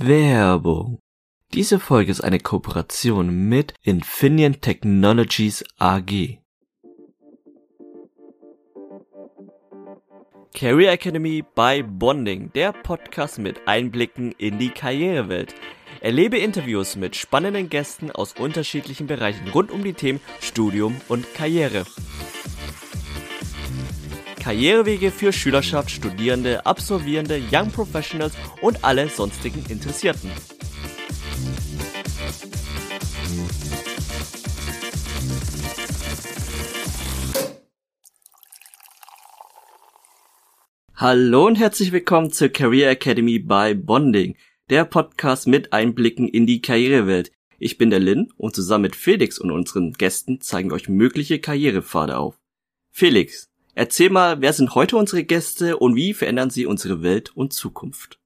Werbung. Diese Folge ist eine Kooperation mit Infineon Technologies AG. Career Academy by Bonding, der Podcast mit Einblicken in die Karrierewelt. Erlebe Interviews mit spannenden Gästen aus unterschiedlichen Bereichen rund um die Themen Studium und Karriere. Karrierewege für Schülerschaft, Studierende, Absolvierende, Young Professionals und alle sonstigen Interessierten. Hallo und herzlich willkommen zur Career Academy by Bonding, der Podcast mit Einblicken in die Karrierewelt. Ich bin der Lin und zusammen mit Felix und unseren Gästen zeigen euch mögliche Karrierepfade auf. Felix, Erzähl mal, wer sind heute unsere Gäste und wie verändern sie unsere Welt und Zukunft?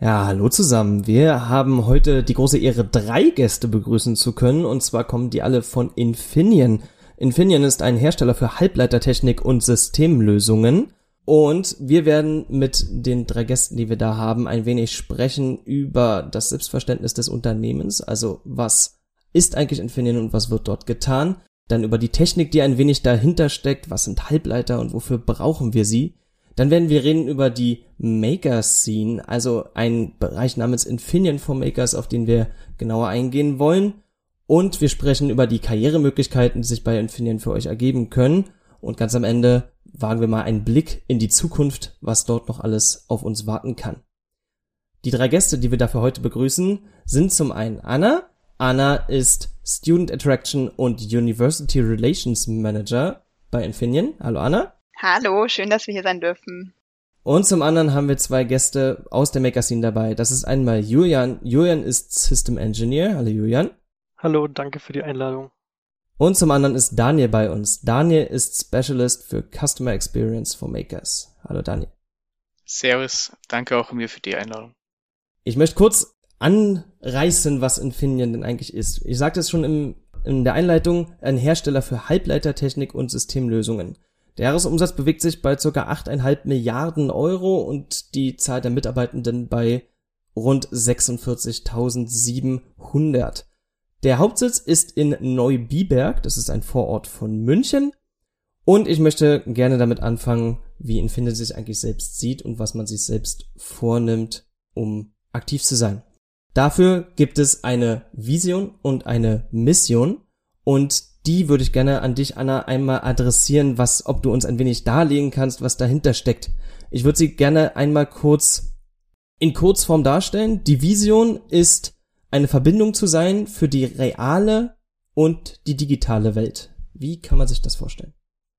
Ja, hallo zusammen. Wir haben heute die große Ehre, drei Gäste begrüßen zu können. Und zwar kommen die alle von Infineon. Infineon ist ein Hersteller für Halbleitertechnik und Systemlösungen. Und wir werden mit den drei Gästen, die wir da haben, ein wenig sprechen über das Selbstverständnis des Unternehmens. Also was ist eigentlich Infineon und was wird dort getan? Dann über die Technik, die ein wenig dahinter steckt, was sind Halbleiter und wofür brauchen wir sie. Dann werden wir reden über die Maker Scene, also ein Bereich namens Infineon for Makers, auf den wir genauer eingehen wollen. Und wir sprechen über die Karrieremöglichkeiten, die sich bei Infineon für euch ergeben können. Und ganz am Ende wagen wir mal einen Blick in die Zukunft, was dort noch alles auf uns warten kann. Die drei Gäste, die wir dafür heute begrüßen, sind zum einen Anna. Anna ist Student Attraction und University Relations Manager bei Infineon. Hallo Anna. Hallo, schön, dass wir hier sein dürfen. Und zum anderen haben wir zwei Gäste aus der Magazine dabei. Das ist einmal Julian. Julian ist System Engineer. Hallo Julian. Hallo, danke für die Einladung. Und zum anderen ist Daniel bei uns. Daniel ist Specialist für Customer Experience for Makers. Hallo Daniel. Servus, danke auch mir für die Einladung. Ich möchte kurz anreißen, was Infineon denn eigentlich ist. Ich sagte es schon im, in der Einleitung, ein Hersteller für Halbleitertechnik und Systemlösungen. Der Jahresumsatz bewegt sich bei ca. 8,5 Milliarden Euro und die Zahl der Mitarbeitenden bei rund 46.700. Der Hauptsitz ist in Neubiberg, das ist ein Vorort von München. Und ich möchte gerne damit anfangen, wie Infineon sich eigentlich selbst sieht und was man sich selbst vornimmt, um aktiv zu sein. Dafür gibt es eine Vision und eine Mission und die würde ich gerne an dich, Anna, einmal adressieren, was, ob du uns ein wenig darlegen kannst, was dahinter steckt. Ich würde sie gerne einmal kurz in Kurzform darstellen. Die Vision ist, eine Verbindung zu sein für die reale und die digitale Welt. Wie kann man sich das vorstellen?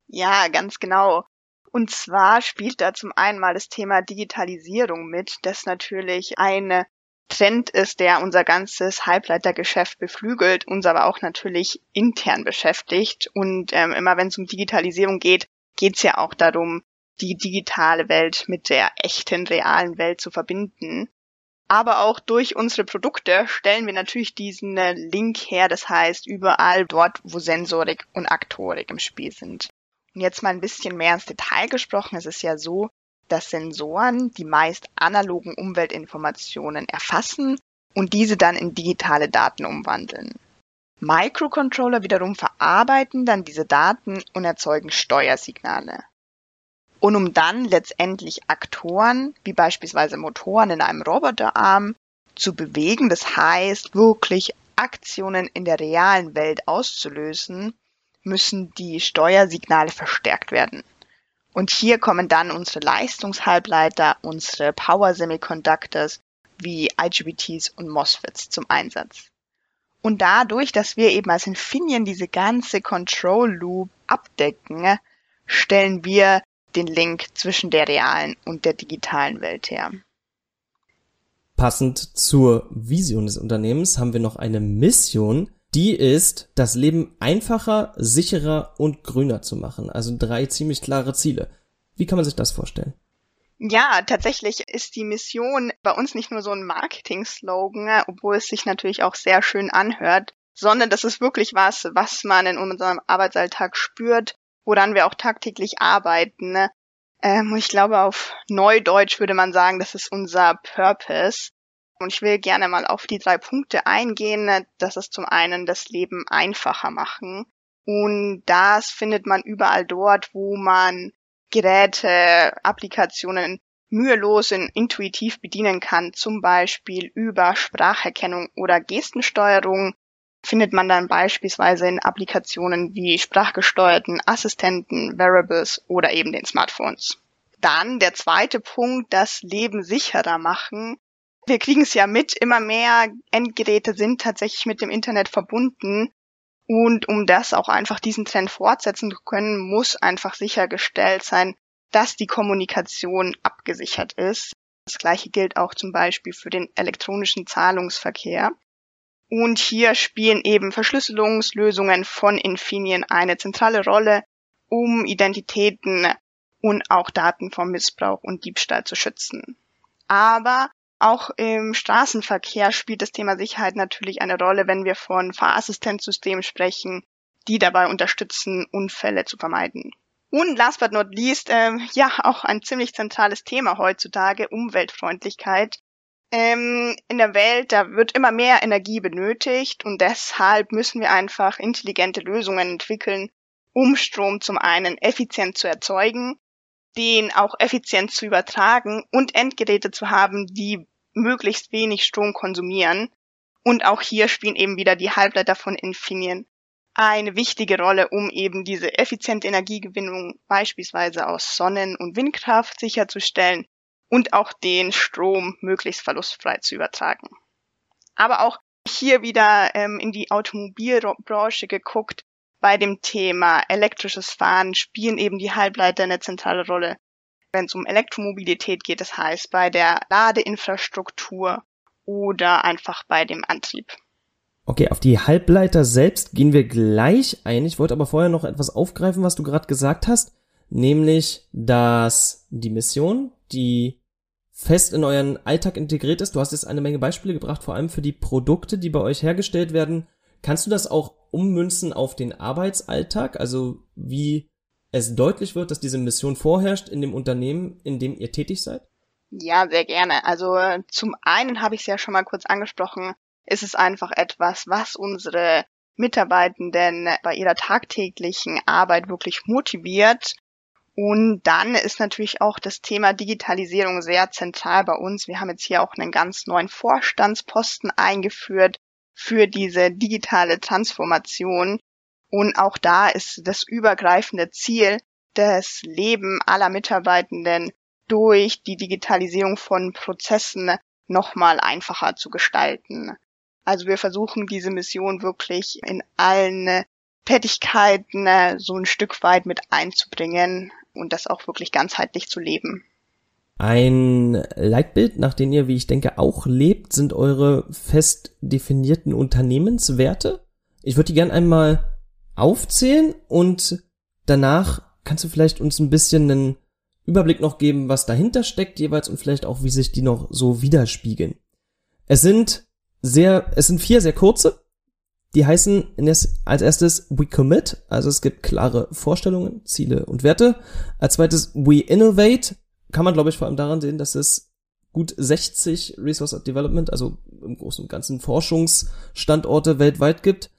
Ja, ganz genau. Und zwar spielt da zum einen mal das Thema Digitalisierung mit, das natürlich eine Trend ist, der unser ganzes Halbleitergeschäft beflügelt, uns aber auch natürlich intern beschäftigt. Und ähm, immer wenn es um Digitalisierung geht, geht es ja auch darum, die digitale Welt mit der echten, realen Welt zu verbinden. Aber auch durch unsere Produkte stellen wir natürlich diesen äh, Link her, das heißt überall dort, wo Sensorik und Aktorik im Spiel sind. Und jetzt mal ein bisschen mehr ins Detail gesprochen, es ist ja so, dass Sensoren die meist analogen Umweltinformationen erfassen und diese dann in digitale Daten umwandeln. Microcontroller wiederum verarbeiten dann diese Daten und erzeugen Steuersignale. Und um dann letztendlich Aktoren, wie beispielsweise Motoren in einem Roboterarm, zu bewegen, das heißt wirklich Aktionen in der realen Welt auszulösen, müssen die Steuersignale verstärkt werden. Und hier kommen dann unsere Leistungshalbleiter, unsere Power Semiconductors wie IGBTs und MOSFETs zum Einsatz. Und dadurch, dass wir eben als Infineon diese ganze Control Loop abdecken, stellen wir den Link zwischen der realen und der digitalen Welt her. Passend zur Vision des Unternehmens haben wir noch eine Mission, die ist, das Leben einfacher, sicherer und grüner zu machen. Also drei ziemlich klare Ziele. Wie kann man sich das vorstellen? Ja, tatsächlich ist die Mission bei uns nicht nur so ein Marketing-Slogan, obwohl es sich natürlich auch sehr schön anhört, sondern das ist wirklich was, was man in unserem Arbeitsalltag spürt, woran wir auch tagtäglich arbeiten. Ähm, ich glaube, auf Neudeutsch würde man sagen, das ist unser Purpose. Und ich will gerne mal auf die drei Punkte eingehen. Das ist zum einen das Leben einfacher machen. Und das findet man überall dort, wo man Geräte, Applikationen mühelos und intuitiv bedienen kann, zum Beispiel über Spracherkennung oder Gestensteuerung, findet man dann beispielsweise in Applikationen wie sprachgesteuerten Assistenten, Variables oder eben den Smartphones. Dann der zweite Punkt, das Leben sicherer machen. Wir kriegen es ja mit, immer mehr Endgeräte sind tatsächlich mit dem Internet verbunden. Und um das auch einfach diesen Trend fortsetzen zu können, muss einfach sichergestellt sein, dass die Kommunikation abgesichert ist. Das gleiche gilt auch zum Beispiel für den elektronischen Zahlungsverkehr. Und hier spielen eben Verschlüsselungslösungen von Infineon eine zentrale Rolle, um Identitäten und auch Daten vom Missbrauch und Diebstahl zu schützen. Aber auch im Straßenverkehr spielt das Thema Sicherheit natürlich eine Rolle, wenn wir von Fahrassistenzsystemen sprechen, die dabei unterstützen, Unfälle zu vermeiden. Und last but not least, ähm, ja, auch ein ziemlich zentrales Thema heutzutage, Umweltfreundlichkeit. Ähm, in der Welt, da wird immer mehr Energie benötigt und deshalb müssen wir einfach intelligente Lösungen entwickeln, um Strom zum einen effizient zu erzeugen, den auch effizient zu übertragen und Endgeräte zu haben, die möglichst wenig Strom konsumieren. Und auch hier spielen eben wieder die Halbleiter von Infineon eine wichtige Rolle, um eben diese effiziente Energiegewinnung beispielsweise aus Sonnen- und Windkraft sicherzustellen und auch den Strom möglichst verlustfrei zu übertragen. Aber auch hier wieder ähm, in die Automobilbranche geguckt, bei dem Thema elektrisches Fahren spielen eben die Halbleiter eine zentrale Rolle. Wenn es um Elektromobilität geht, das heißt bei der Ladeinfrastruktur oder einfach bei dem Antrieb. Okay, auf die Halbleiter selbst gehen wir gleich ein. Ich wollte aber vorher noch etwas aufgreifen, was du gerade gesagt hast, nämlich, dass die Mission, die fest in euren Alltag integriert ist, du hast jetzt eine Menge Beispiele gebracht, vor allem für die Produkte, die bei euch hergestellt werden. Kannst du das auch ummünzen auf den Arbeitsalltag, also wie es deutlich wird, dass diese Mission vorherrscht in dem Unternehmen, in dem ihr tätig seid? Ja, sehr gerne. Also zum einen habe ich es ja schon mal kurz angesprochen, ist es einfach etwas, was unsere Mitarbeitenden bei ihrer tagtäglichen Arbeit wirklich motiviert. Und dann ist natürlich auch das Thema Digitalisierung sehr zentral bei uns. Wir haben jetzt hier auch einen ganz neuen Vorstandsposten eingeführt für diese digitale Transformation. Und auch da ist das übergreifende Ziel, das Leben aller Mitarbeitenden durch die Digitalisierung von Prozessen nochmal einfacher zu gestalten. Also wir versuchen diese Mission wirklich in allen Tätigkeiten äh, so ein Stück weit mit einzubringen und das auch wirklich ganzheitlich zu leben. Ein Leitbild, nach dem ihr, wie ich denke, auch lebt, sind eure fest definierten Unternehmenswerte. Ich würde die gern einmal aufzählen und danach kannst du vielleicht uns ein bisschen einen Überblick noch geben, was dahinter steckt jeweils und vielleicht auch, wie sich die noch so widerspiegeln. Es sind sehr, es sind vier sehr kurze. Die heißen als erstes We Commit, also es gibt klare Vorstellungen, Ziele und Werte. Als zweites We Innovate, kann man glaube ich vor allem daran sehen, dass es gut 60 Resource Development, also im Großen und Ganzen Forschungsstandorte weltweit gibt.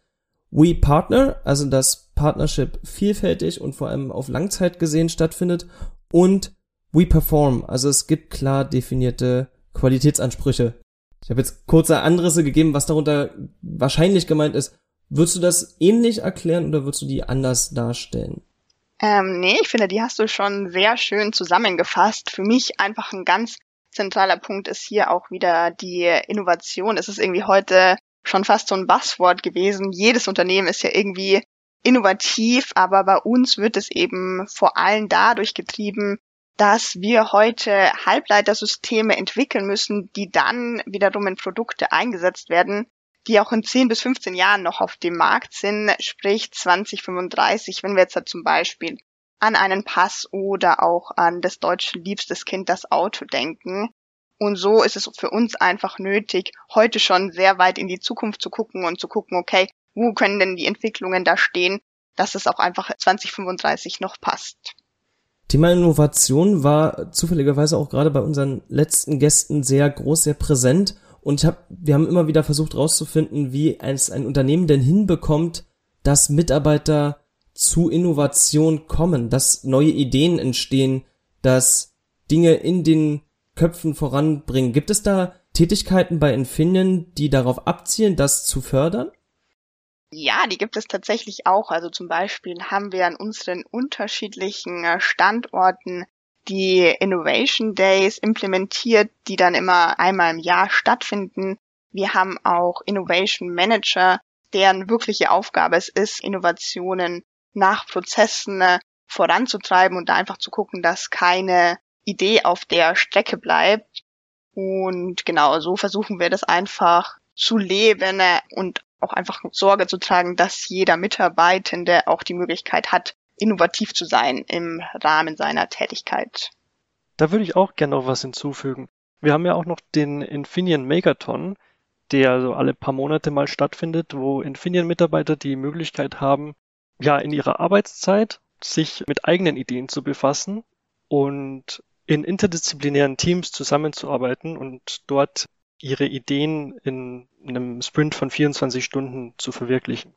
We Partner, also dass Partnership vielfältig und vor allem auf Langzeit gesehen stattfindet. Und We Perform, also es gibt klar definierte Qualitätsansprüche, ich habe jetzt kurze Anrisse gegeben, was darunter wahrscheinlich gemeint ist. Würdest du das ähnlich erklären oder würdest du die anders darstellen? Ähm, nee, ich finde, die hast du schon sehr schön zusammengefasst. Für mich einfach ein ganz zentraler Punkt ist hier auch wieder die Innovation. Es ist irgendwie heute schon fast so ein Buzzword gewesen. Jedes Unternehmen ist ja irgendwie innovativ, aber bei uns wird es eben vor allem dadurch getrieben, dass wir heute Halbleitersysteme entwickeln müssen, die dann wiederum in Produkte eingesetzt werden, die auch in 10 bis 15 Jahren noch auf dem Markt sind, sprich 2035, wenn wir jetzt da zum Beispiel an einen Pass oder auch an das deutsche liebstes Kind, das Auto denken. Und so ist es für uns einfach nötig, heute schon sehr weit in die Zukunft zu gucken und zu gucken, okay, wo können denn die Entwicklungen da stehen, dass es auch einfach 2035 noch passt. Thema Innovation war zufälligerweise auch gerade bei unseren letzten Gästen sehr groß, sehr präsent. Und ich hab, wir haben immer wieder versucht herauszufinden, wie es ein Unternehmen denn hinbekommt, dass Mitarbeiter zu Innovation kommen, dass neue Ideen entstehen, dass Dinge in den Köpfen voranbringen. Gibt es da Tätigkeiten bei Infineon, die darauf abzielen, das zu fördern? Ja, die gibt es tatsächlich auch. Also zum Beispiel haben wir an unseren unterschiedlichen äh, Standorten die Innovation Days implementiert, die dann immer einmal im Jahr stattfinden. Wir haben auch Innovation Manager, deren wirkliche Aufgabe es ist, Innovationen nach Prozessen äh, voranzutreiben und da einfach zu gucken, dass keine Idee auf der Strecke bleibt. Und genau, so versuchen wir das einfach zu leben und auch einfach Sorge zu tragen, dass jeder Mitarbeitende auch die Möglichkeit hat, innovativ zu sein im Rahmen seiner Tätigkeit. Da würde ich auch gerne noch was hinzufügen. Wir haben ja auch noch den Infineon Megaton, der also alle paar Monate mal stattfindet, wo Infineon-Mitarbeiter die Möglichkeit haben, ja, in ihrer Arbeitszeit sich mit eigenen Ideen zu befassen und in interdisziplinären Teams zusammenzuarbeiten und dort ihre Ideen in einem Sprint von 24 Stunden zu verwirklichen.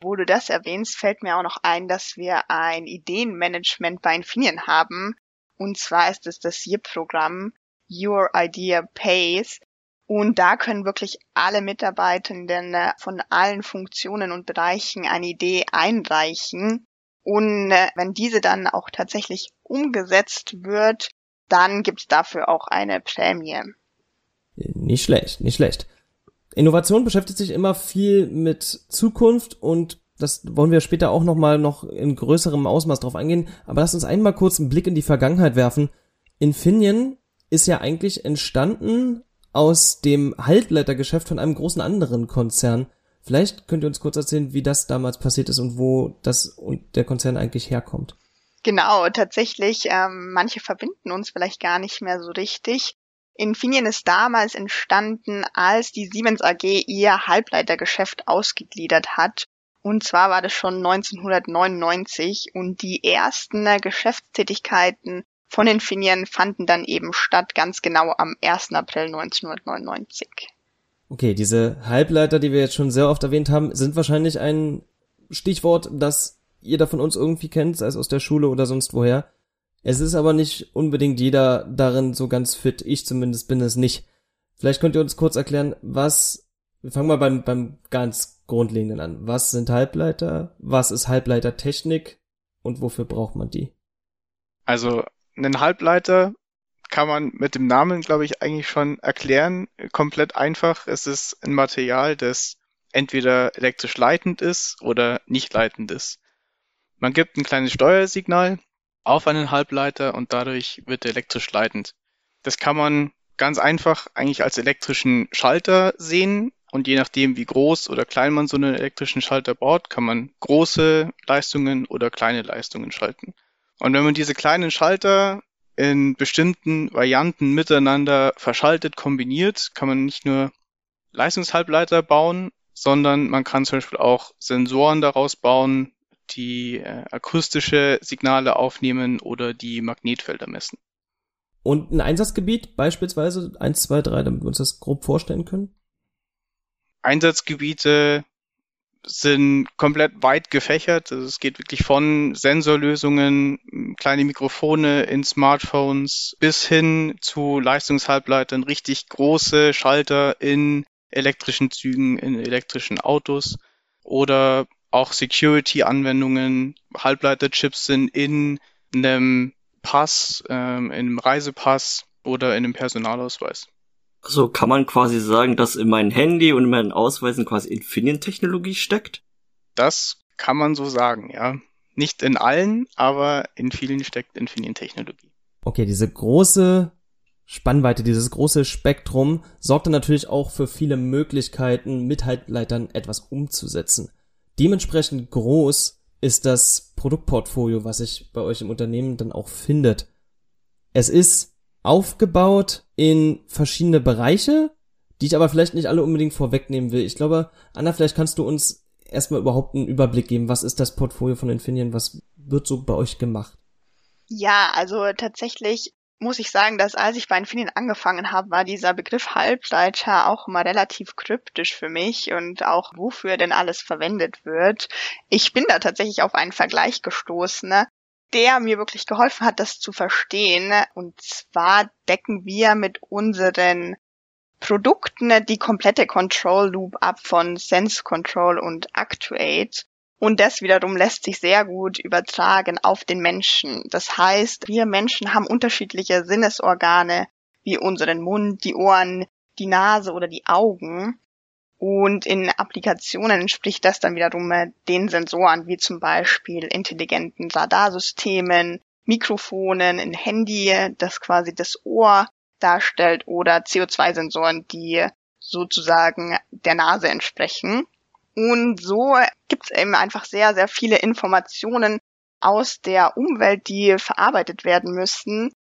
Wo du das erwähnst, fällt mir auch noch ein, dass wir ein Ideenmanagement bei Infineon haben. Und zwar ist es das YIP-Programm Your Idea Pays. Und da können wirklich alle Mitarbeitenden äh, von allen Funktionen und Bereichen eine Idee einreichen. Und äh, wenn diese dann auch tatsächlich umgesetzt wird, dann gibt es dafür auch eine Prämie. Nicht schlecht, nicht schlecht. Innovation beschäftigt sich immer viel mit Zukunft und das wollen wir später auch nochmal noch in größerem Ausmaß drauf eingehen. Aber lass uns einmal kurz einen Blick in die Vergangenheit werfen. Infineon ist ja eigentlich entstanden aus dem Halbleitergeschäft von einem großen anderen Konzern. Vielleicht könnt ihr uns kurz erzählen, wie das damals passiert ist und wo das und der Konzern eigentlich herkommt. Genau, tatsächlich, ähm, manche verbinden uns vielleicht gar nicht mehr so richtig. Infineon ist damals entstanden, als die Siemens AG ihr Halbleitergeschäft ausgegliedert hat. Und zwar war das schon 1999 und die ersten Geschäftstätigkeiten von Infineon fanden dann eben statt, ganz genau am 1. April 1999. Okay, diese Halbleiter, die wir jetzt schon sehr oft erwähnt haben, sind wahrscheinlich ein Stichwort, das jeder von uns irgendwie kennt, sei es aus der Schule oder sonst woher. Es ist aber nicht unbedingt jeder darin so ganz fit. Ich zumindest bin es nicht. Vielleicht könnt ihr uns kurz erklären, was, wir fangen mal beim, beim ganz Grundlegenden an. Was sind Halbleiter? Was ist Halbleitertechnik? Und wofür braucht man die? Also, einen Halbleiter kann man mit dem Namen, glaube ich, eigentlich schon erklären. Komplett einfach. Es ist ein Material, das entweder elektrisch leitend ist oder nicht leitend ist. Man gibt ein kleines Steuersignal auf einen Halbleiter und dadurch wird er elektrisch leitend. Das kann man ganz einfach eigentlich als elektrischen Schalter sehen und je nachdem, wie groß oder klein man so einen elektrischen Schalter baut, kann man große Leistungen oder kleine Leistungen schalten. Und wenn man diese kleinen Schalter in bestimmten Varianten miteinander verschaltet, kombiniert, kann man nicht nur Leistungshalbleiter bauen, sondern man kann zum Beispiel auch Sensoren daraus bauen, die äh, akustische Signale aufnehmen oder die Magnetfelder messen. Und ein Einsatzgebiet beispielsweise eins, zwei, drei, damit wir uns das grob vorstellen können? Einsatzgebiete sind komplett weit gefächert. Also es geht wirklich von Sensorlösungen, kleine Mikrofone in Smartphones bis hin zu Leistungshalbleitern, richtig große Schalter in elektrischen Zügen, in elektrischen Autos oder auch Security-Anwendungen, Halbleiterchips sind in einem Pass, ähm, in einem Reisepass oder in einem Personalausweis. Also kann man quasi sagen, dass in meinem Handy und in meinen Ausweisen quasi Infineon-Technologie steckt? Das kann man so sagen, ja. Nicht in allen, aber in vielen steckt Infineon-Technologie. Okay, diese große Spannweite, dieses große Spektrum sorgte natürlich auch für viele Möglichkeiten, mit Halbleitern etwas umzusetzen. Dementsprechend groß ist das Produktportfolio, was sich bei euch im Unternehmen dann auch findet. Es ist aufgebaut in verschiedene Bereiche, die ich aber vielleicht nicht alle unbedingt vorwegnehmen will. Ich glaube, Anna, vielleicht kannst du uns erstmal überhaupt einen Überblick geben. Was ist das Portfolio von Infineon? Was wird so bei euch gemacht? Ja, also tatsächlich muss ich sagen, dass als ich bei Infineon angefangen habe, war dieser Begriff Halbleiter auch immer relativ kryptisch für mich und auch wofür denn alles verwendet wird. Ich bin da tatsächlich auf einen Vergleich gestoßen, ne, der mir wirklich geholfen hat, das zu verstehen. Und zwar decken wir mit unseren Produkten die komplette Control Loop ab von Sense Control und Actuate. Und das wiederum lässt sich sehr gut übertragen auf den Menschen. Das heißt, wir Menschen haben unterschiedliche Sinnesorgane, wie unseren Mund, die Ohren, die Nase oder die Augen. Und in Applikationen entspricht das dann wiederum den Sensoren, wie zum Beispiel intelligenten Radarsystemen, Mikrofonen, ein Handy, das quasi das Ohr darstellt, oder CO2-Sensoren, die sozusagen der Nase entsprechen. Und so gibt es eben einfach sehr, sehr viele Informationen aus der Umwelt, die verarbeitet werden müssen.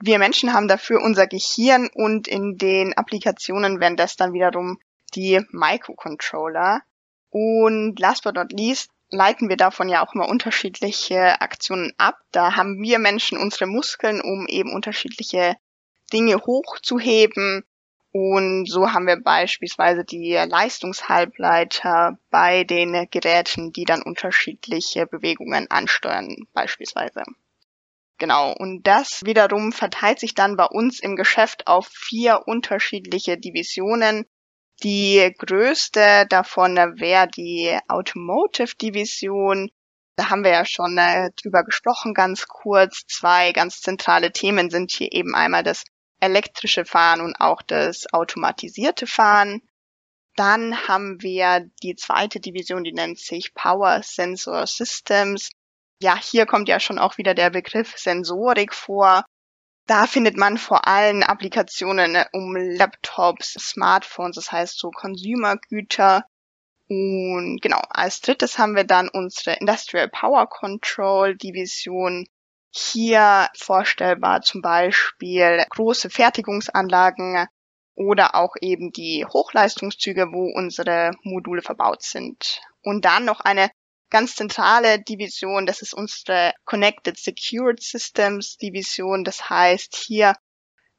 Wir Menschen haben dafür unser Gehirn und in den Applikationen werden das dann wiederum die Microcontroller. Und last but not least leiten wir davon ja auch immer unterschiedliche Aktionen ab. Da haben wir Menschen unsere Muskeln, um eben unterschiedliche Dinge hochzuheben und so haben wir beispielsweise die Leistungshalbleiter bei den Geräten, die dann unterschiedliche Bewegungen ansteuern, beispielsweise. Genau, und das wiederum verteilt sich dann bei uns im Geschäft auf vier unterschiedliche Divisionen. Die größte davon wäre die Automotive Division. Da haben wir ja schon äh, drüber gesprochen, ganz kurz. Zwei ganz zentrale Themen sind hier eben einmal das elektrische Fahren und auch das automatisierte Fahren. Dann haben wir die zweite Division, die nennt sich Power Sensor Systems. Ja, hier kommt ja schon auch wieder der Begriff Sensorik vor. Da findet man vor allem Applikationen um Laptops, Smartphones, das heißt so Consumergüter. Und genau, als drittes haben wir dann unsere Industrial Power Control Division. Hier vorstellbar zum Beispiel große Fertigungsanlagen oder auch eben die Hochleistungszüge, wo unsere Module verbaut sind. Und dann noch eine ganz zentrale Division, das ist unsere Connected Secured Systems Division. Das heißt, hier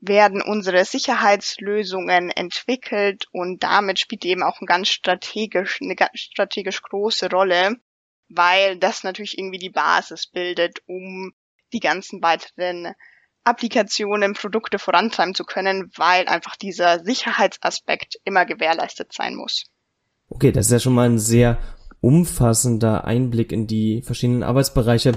werden unsere Sicherheitslösungen entwickelt und damit spielt eben auch ein ganz strategisch, eine ganz strategisch große Rolle, weil das natürlich irgendwie die Basis bildet, um die ganzen weiteren Applikationen, Produkte vorantreiben zu können, weil einfach dieser Sicherheitsaspekt immer gewährleistet sein muss. Okay, das ist ja schon mal ein sehr umfassender Einblick in die verschiedenen Arbeitsbereiche.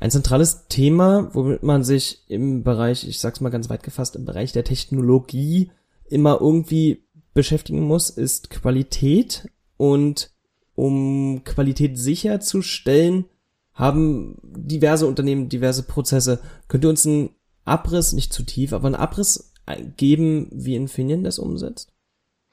Ein zentrales Thema, womit man sich im Bereich, ich sag's mal ganz weit gefasst, im Bereich der Technologie immer irgendwie beschäftigen muss, ist Qualität. Und um Qualität sicherzustellen, haben diverse Unternehmen diverse Prozesse. Könnt ihr uns einen Abriss, nicht zu tief, aber einen Abriss geben, wie Infineon das umsetzt?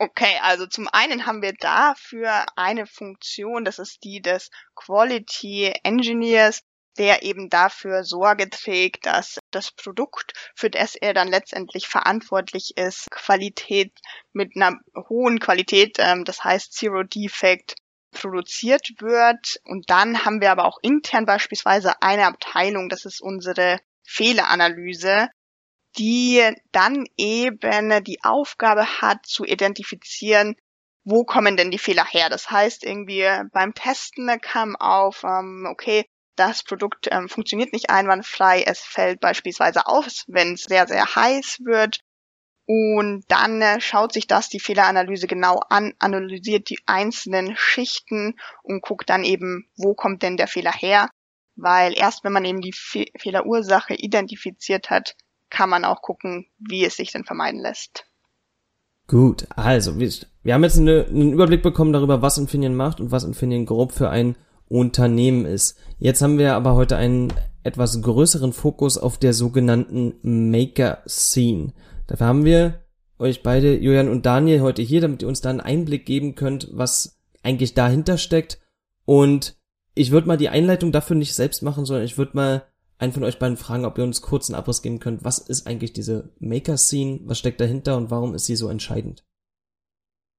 Okay, also zum einen haben wir dafür eine Funktion, das ist die des Quality Engineers, der eben dafür Sorge trägt, dass das Produkt, für das er dann letztendlich verantwortlich ist, Qualität mit einer hohen Qualität, ähm, das heißt Zero Defect, produziert wird. Und dann haben wir aber auch intern beispielsweise eine Abteilung, das ist unsere Fehleranalyse, die dann eben die Aufgabe hat zu identifizieren, wo kommen denn die Fehler her. Das heißt, irgendwie beim Testen kam auf, ähm, okay, das Produkt ähm, funktioniert nicht einwandfrei, es fällt beispielsweise aus, wenn es sehr, sehr heiß wird und dann äh, schaut sich das die Fehleranalyse genau an, analysiert die einzelnen Schichten und guckt dann eben, wo kommt denn der Fehler her. Weil erst wenn man eben die Fe Fehlerursache identifiziert hat, kann man auch gucken, wie es sich denn vermeiden lässt. Gut, also wir, wir haben jetzt eine, einen Überblick bekommen darüber, was Infineon macht und was Infineon grob für ein Unternehmen ist. Jetzt haben wir aber heute einen etwas größeren Fokus auf der sogenannten Maker Scene. Dafür haben wir euch beide, Julian und Daniel, heute hier, damit ihr uns da einen Einblick geben könnt, was eigentlich dahinter steckt. Und ich würde mal die Einleitung dafür nicht selbst machen, sondern ich würde mal einen von euch beiden fragen, ob ihr uns kurz einen Abriss geben könnt. Was ist eigentlich diese Maker-Scene? Was steckt dahinter und warum ist sie so entscheidend?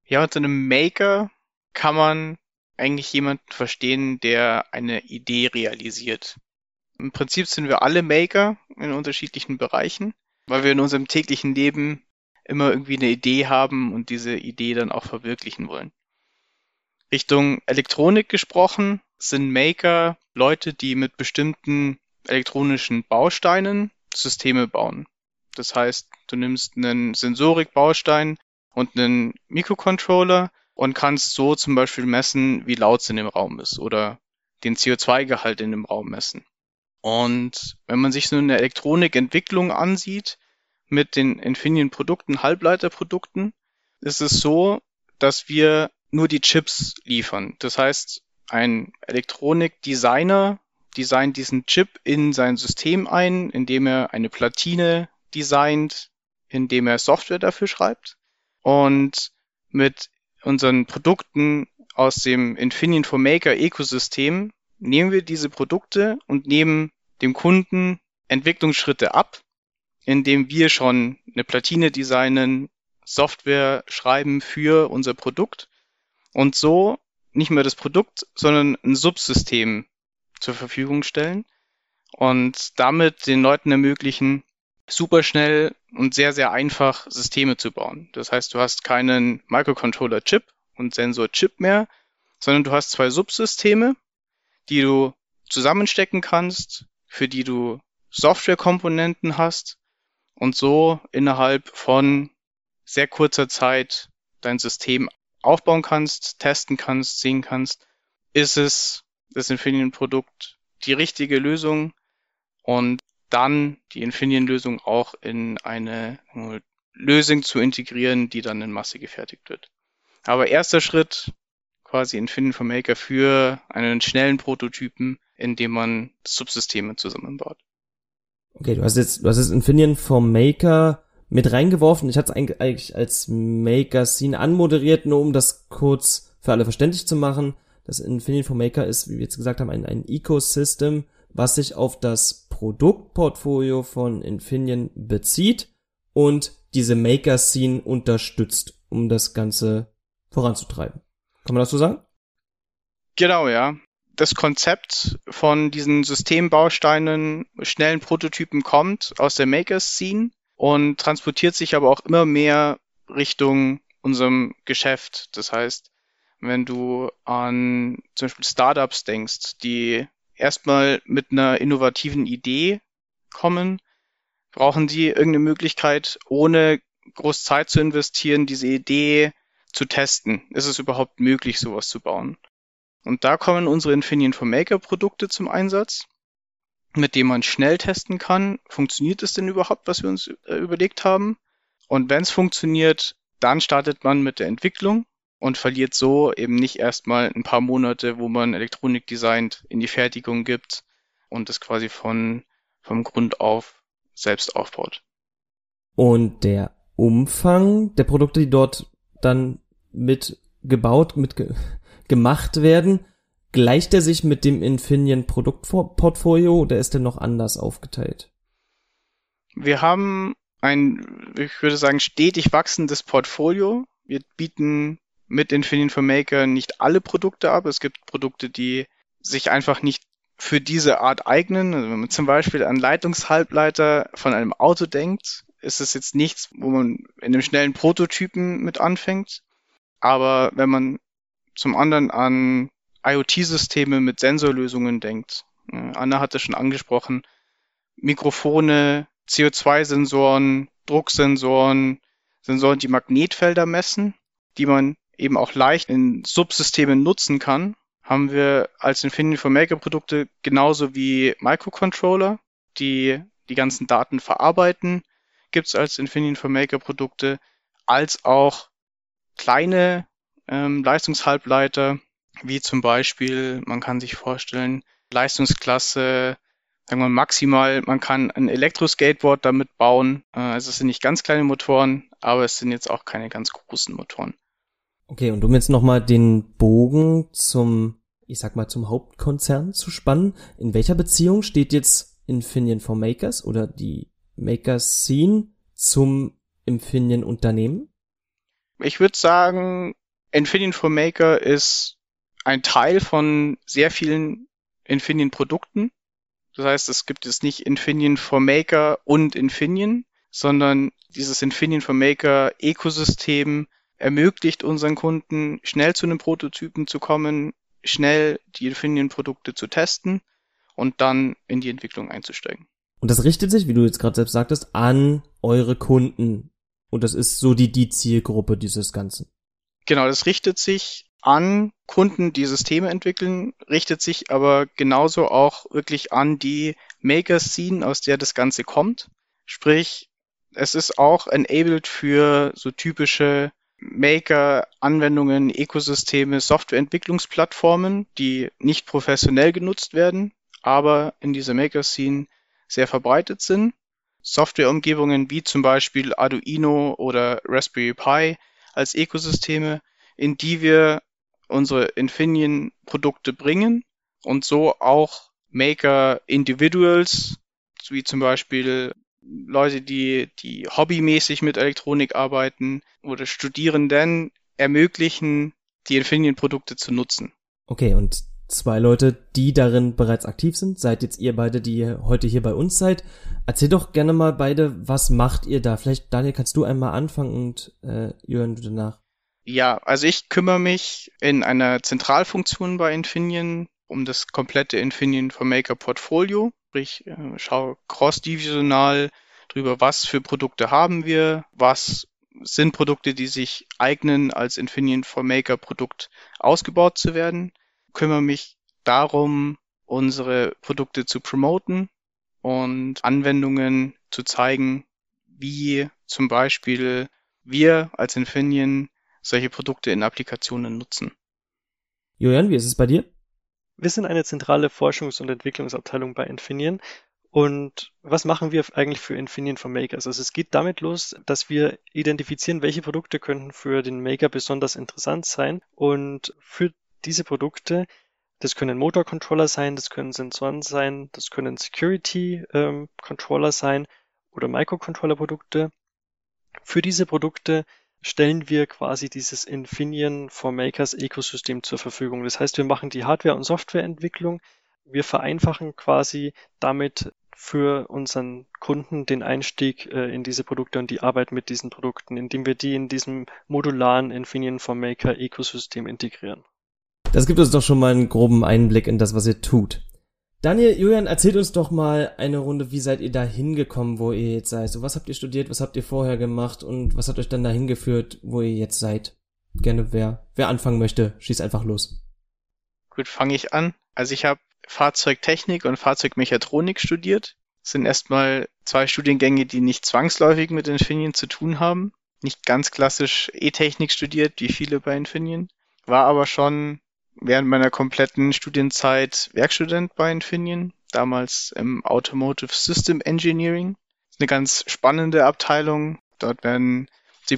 Ja, unter einem Maker kann man eigentlich jemanden verstehen, der eine Idee realisiert. Im Prinzip sind wir alle Maker in unterschiedlichen Bereichen. weil wir in unserem täglichen Leben immer irgendwie eine Idee haben und diese Idee dann auch verwirklichen wollen. Richtung Elektronik gesprochen sind Maker Leute, die mit bestimmten elektronischen Bausteinen Systeme bauen. Das heißt, du nimmst einen Sensorikbaustein und einen Mikrocontroller und kannst so zum Beispiel messen, wie laut es in dem Raum ist oder den CO2-Gehalt in dem Raum messen. Und wenn man sich so eine Elektronikentwicklung ansieht mit den Infineon-Produkten, Halbleiterprodukten, ist es so, dass wir nur die Chips liefern. Das heißt, ein Elektronikdesigner designt diesen Chip in sein System ein, indem er eine Platine designt, indem er Software dafür schreibt. Und mit unseren Produkten aus dem Infineon for Maker Ökosystem nehmen wir diese Produkte und nehmen dem Kunden Entwicklungsschritte ab, indem wir schon eine Platine designen, Software schreiben für unser Produkt und so nicht mehr das Produkt, sondern ein Subsystem zur Verfügung stellen und damit den Leuten ermöglichen, super schnell und sehr, sehr einfach Systeme zu bauen. Das heißt, du hast keinen Microcontroller-Chip und Sensor-Chip mehr, sondern du hast zwei Subsysteme, die du zusammenstecken kannst, für die du Softwarekomponenten hast und so innerhalb von sehr kurzer Zeit dein System aufbauen kannst, testen kannst, sehen kannst, ist es das Infineon-Produkt die richtige Lösung und dann die Infineon-Lösung auch in eine Lösung zu integrieren, die dann in Masse gefertigt wird. Aber erster Schritt quasi Infineon for Maker für einen schnellen Prototypen, in dem man Subsysteme zusammenbaut. Okay, du hast jetzt, du hast jetzt Infineon for Maker mit reingeworfen. Ich hatte es eigentlich als Maker Scene anmoderiert, nur um das kurz für alle verständlich zu machen. Das Infinity Maker ist, wie wir jetzt gesagt haben, ein, ein Ecosystem, was sich auf das Produktportfolio von Infineon bezieht und diese Maker Scene unterstützt, um das Ganze voranzutreiben. Kann man das so sagen? Genau, ja. Das Konzept von diesen Systembausteinen, schnellen Prototypen kommt aus der Maker Scene und transportiert sich aber auch immer mehr Richtung unserem Geschäft. Das heißt, wenn du an zum Beispiel Startups denkst, die erstmal mit einer innovativen Idee kommen, brauchen die irgendeine Möglichkeit, ohne groß Zeit zu investieren, diese Idee zu testen. Ist es überhaupt möglich, sowas zu bauen? Und da kommen unsere Infineon for Maker Produkte zum Einsatz mit dem man schnell testen kann, funktioniert es denn überhaupt, was wir uns äh, überlegt haben? Und wenn es funktioniert, dann startet man mit der Entwicklung und verliert so eben nicht erstmal ein paar Monate, wo man Elektronik designt, in die Fertigung gibt und es quasi von, vom Grund auf selbst aufbaut. Und der Umfang der Produkte, die dort dann mit gebaut, mit ge gemacht werden, Gleicht er sich mit dem Infineon Produktportfolio oder ist er noch anders aufgeteilt? Wir haben ein, ich würde sagen, stetig wachsendes Portfolio. Wir bieten mit Infineon for Maker nicht alle Produkte ab. Es gibt Produkte, die sich einfach nicht für diese Art eignen. Also wenn man zum Beispiel an Leitungshalbleiter von einem Auto denkt, ist es jetzt nichts, wo man in einem schnellen Prototypen mit anfängt. Aber wenn man zum anderen an IoT-Systeme mit Sensorlösungen denkt. Äh, Anna hatte schon angesprochen, Mikrofone, CO2-Sensoren, Drucksensoren, Sensoren, die Magnetfelder messen, die man eben auch leicht in Subsystemen nutzen kann, haben wir als Infinity for Maker Produkte genauso wie Microcontroller, die die ganzen Daten verarbeiten, gibt's als Infinity for Maker Produkte, als auch kleine ähm, Leistungshalbleiter, wie zum Beispiel, man kann sich vorstellen, Leistungsklasse, sagen wir maximal, man kann ein Elektroskateboard damit bauen. Äh, also es sind nicht ganz kleine Motoren, aber es sind jetzt auch keine ganz großen Motoren. Okay, und um jetzt nochmal den Bogen zum, ich sag mal, zum Hauptkonzern zu spannen, in welcher Beziehung steht jetzt Infineon for Makers oder die Makers Scene zum Infineon Unternehmen? Ich würde sagen, Infineon for Maker ist ein Teil von sehr vielen Infineon Produkten. Das heißt, es gibt jetzt nicht Infineon for Maker und Infineon, sondern dieses Infineon for Maker Ökosystem ermöglicht unseren Kunden schnell zu einem Prototypen zu kommen, schnell die Infineon-Produkte zu testen und dann in die Entwicklung einzusteigen. Und das richtet sich, wie du jetzt gerade selbst sagtest, an eure Kunden. Und das ist so die, die Zielgruppe dieses Ganzen. Genau, das richtet sich an Kunden, die Systeme entwickeln, richtet sich aber genauso auch wirklich an die Maker-Scene, aus der das Ganze kommt. Sprich, es ist auch enabled für so typische Maker-Anwendungen, Ökosysteme, Softwareentwicklungsplattformen, die nicht professionell genutzt werden, aber in dieser Maker-Scene sehr verbreitet sind. Softwareumgebungen wie zum Beispiel Arduino oder Raspberry Pi als Ökosysteme, in die wir unsere Infineon-Produkte bringen und so auch Maker-Individuals, wie zum Beispiel Leute, die, die hobbymäßig mit Elektronik arbeiten oder Studierenden ermöglichen, die Infineon-Produkte zu nutzen. Okay, und zwei Leute, die darin bereits aktiv sind, seid jetzt ihr beide, die heute hier bei uns seid. Erzähl doch gerne mal beide, was macht ihr da? Vielleicht, Daniel, kannst du einmal anfangen und äh, Jörn, du danach. Ja, also ich kümmere mich in einer Zentralfunktion bei Infineon um das komplette Infineon Maker Portfolio. Sprich, äh, schaue cross-divisional drüber, was für Produkte haben wir, was sind Produkte, die sich eignen, als Infineon for Maker Produkt ausgebaut zu werden. Kümmere mich darum, unsere Produkte zu promoten und Anwendungen zu zeigen, wie zum Beispiel wir als Infineon solche Produkte in Applikationen nutzen. Julian, wie ist es bei dir? Wir sind eine zentrale Forschungs- und Entwicklungsabteilung bei Infineon. Und was machen wir eigentlich für Infineon for Makers? Also es geht damit los, dass wir identifizieren, welche Produkte könnten für den Maker besonders interessant sein. Und für diese Produkte, das können Motorcontroller sein, das können Sensoren sein, das können Security-Controller ähm, sein oder Microcontroller-Produkte. Für diese Produkte stellen wir quasi dieses Infineon for Makers Ökosystem zur Verfügung. Das heißt, wir machen die Hardware- und Softwareentwicklung. Wir vereinfachen quasi damit für unseren Kunden den Einstieg äh, in diese Produkte und die Arbeit mit diesen Produkten, indem wir die in diesem modularen Infineon for Maker Ökosystem integrieren. Das gibt uns doch schon mal einen groben Einblick in das, was ihr tut. Daniel, Julian, erzählt uns doch mal eine Runde, wie seid ihr da hingekommen, wo ihr jetzt seid? So, was habt ihr studiert, was habt ihr vorher gemacht und was hat euch dann dahin geführt, wo ihr jetzt seid? Gerne, wer, wer anfangen möchte, schießt einfach los. Gut, fange ich an. Also ich habe Fahrzeugtechnik und Fahrzeugmechatronik studiert. Das sind erstmal zwei Studiengänge, die nicht zwangsläufig mit Infineon zu tun haben. Nicht ganz klassisch E-Technik studiert, wie viele bei Infineon. War aber schon während meiner kompletten Studienzeit Werkstudent bei Infineon, damals im Automotive System Engineering. Eine ganz spannende Abteilung. Dort werden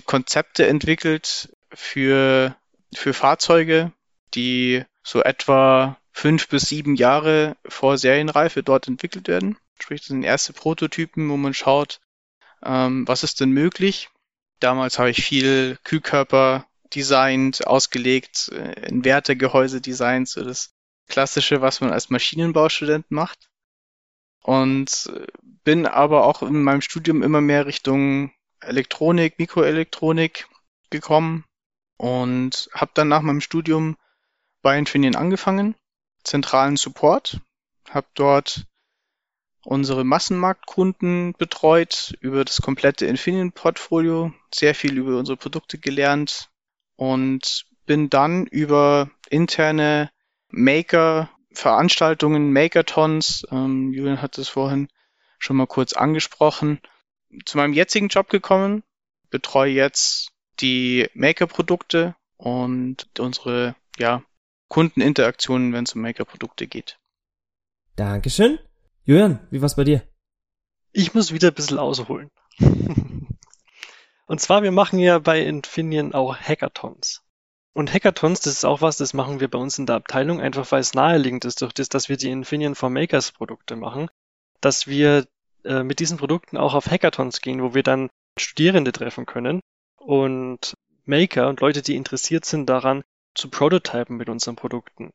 Konzepte entwickelt für, für Fahrzeuge, die so etwa fünf bis sieben Jahre vor Serienreife dort entwickelt werden. Sprich, das sind erste Prototypen, wo man schaut, ähm, was ist denn möglich. Damals habe ich viel Kühlkörper designt, ausgelegt, äh, Invertergehäuse designt, so das Klassische, was man als Maschinenbaustudent macht. Und äh, bin aber auch in meinem Studium immer mehr Richtung Elektronik, Mikroelektronik gekommen und habe dann nach meinem Studium bei Infineon angefangen, zentralen Support, habe dort unsere Massenmarktkunden betreut, über das komplette Infineon-Portfolio, sehr viel über unsere Produkte gelernt, und bin dann über interne Maker-Veranstaltungen, Makertons, ähm, Julian hat es vorhin schon mal kurz angesprochen, zu meinem jetzigen Job gekommen, betreue jetzt die Maker-Produkte und unsere ja, Kundeninteraktionen, wenn es um Maker-Produkte geht. Dankeschön. Julian, wie war's bei dir? Ich muss wieder ein bisschen ausholen. Und zwar, wir machen ja bei Infineon auch Hackathons. Und Hackathons, das ist auch was, das machen wir bei uns in der Abteilung, einfach weil es naheliegend ist, durch das, dass wir die Infineon for Makers Produkte machen, dass wir äh, mit diesen Produkten auch auf Hackathons gehen, wo wir dann Studierende treffen können und Maker und Leute, die interessiert sind daran, zu prototypen mit unseren Produkten